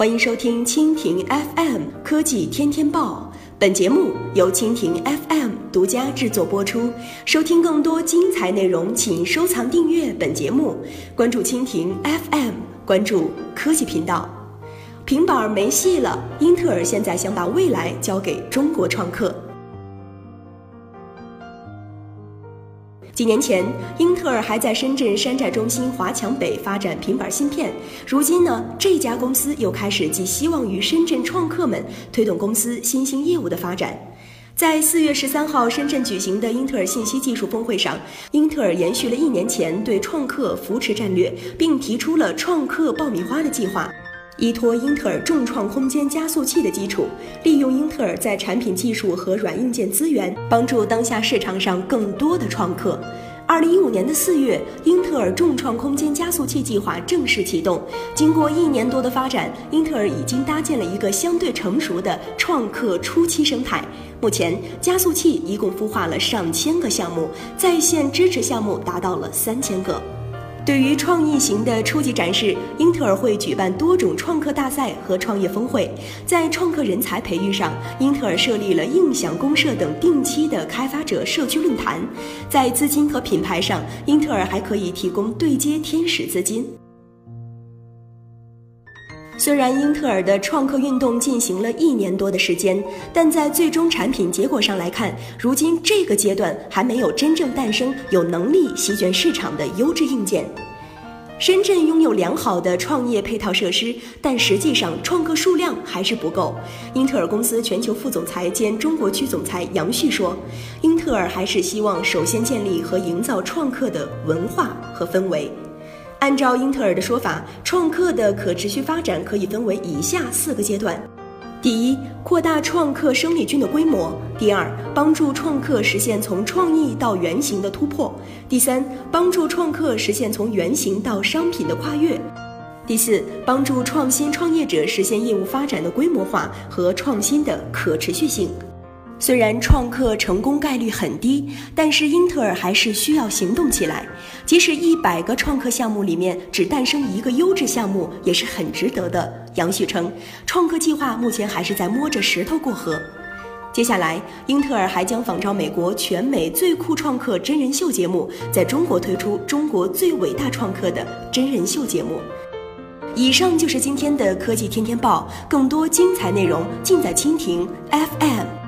欢迎收听蜻蜓 FM 科技天天报。本节目由蜻蜓 FM 独家制作播出。收听更多精彩内容，请收藏订阅本节目，关注蜻蜓 FM，关注科技频道。平板没戏了，英特尔现在想把未来交给中国创客。几年前，英特尔还在深圳山寨中心华强北发展平板芯片。如今呢，这家公司又开始寄希望于深圳创客们，推动公司新兴业务的发展。在四月十三号深圳举行的英特尔信息技术峰会上，英特尔延续了一年前对创客扶持战略，并提出了创客爆米花的计划。依托英特尔重创空间加速器的基础，利用英特尔在产品技术和软硬件资源，帮助当下市场上更多的创客。二零一五年的四月，英特尔重创空间加速器计划正式启动。经过一年多的发展，英特尔已经搭建了一个相对成熟的创客初期生态。目前，加速器一共孵化了上千个项目，在线支持项目达到了三千个。对于创意型的初级展示，英特尔会举办多种创客大赛和创业峰会。在创客人才培育上，英特尔设立了印象公社等定期的开发者社区论坛。在资金和品牌上，英特尔还可以提供对接天使资金。虽然英特尔的创客运动进行了一年多的时间，但在最终产品结果上来看，如今这个阶段还没有真正诞生有能力席卷市场的优质硬件。深圳拥有良好的创业配套设施，但实际上创客数量还是不够。英特尔公司全球副总裁兼中国区总裁杨旭说：“英特尔还是希望首先建立和营造创客的文化和氛围。”按照英特尔的说法，创客的可持续发展可以分为以下四个阶段：第一，扩大创客生力军的规模；第二，帮助创客实现从创意到原型的突破；第三，帮助创客实现从原型到商品的跨越；第四，帮助创新创业者实现业务发展的规模化和创新的可持续性。虽然创客成功概率很低，但是英特尔还是需要行动起来。即使一百个创客项目里面只诞生一个优质项目，也是很值得的。杨旭称，创客计划目前还是在摸着石头过河。接下来，英特尔还将仿照美国全美最酷创客真人秀节目，在中国推出中国最伟大创客的真人秀节目。以上就是今天的科技天天报，更多精彩内容尽在蜻蜓 FM。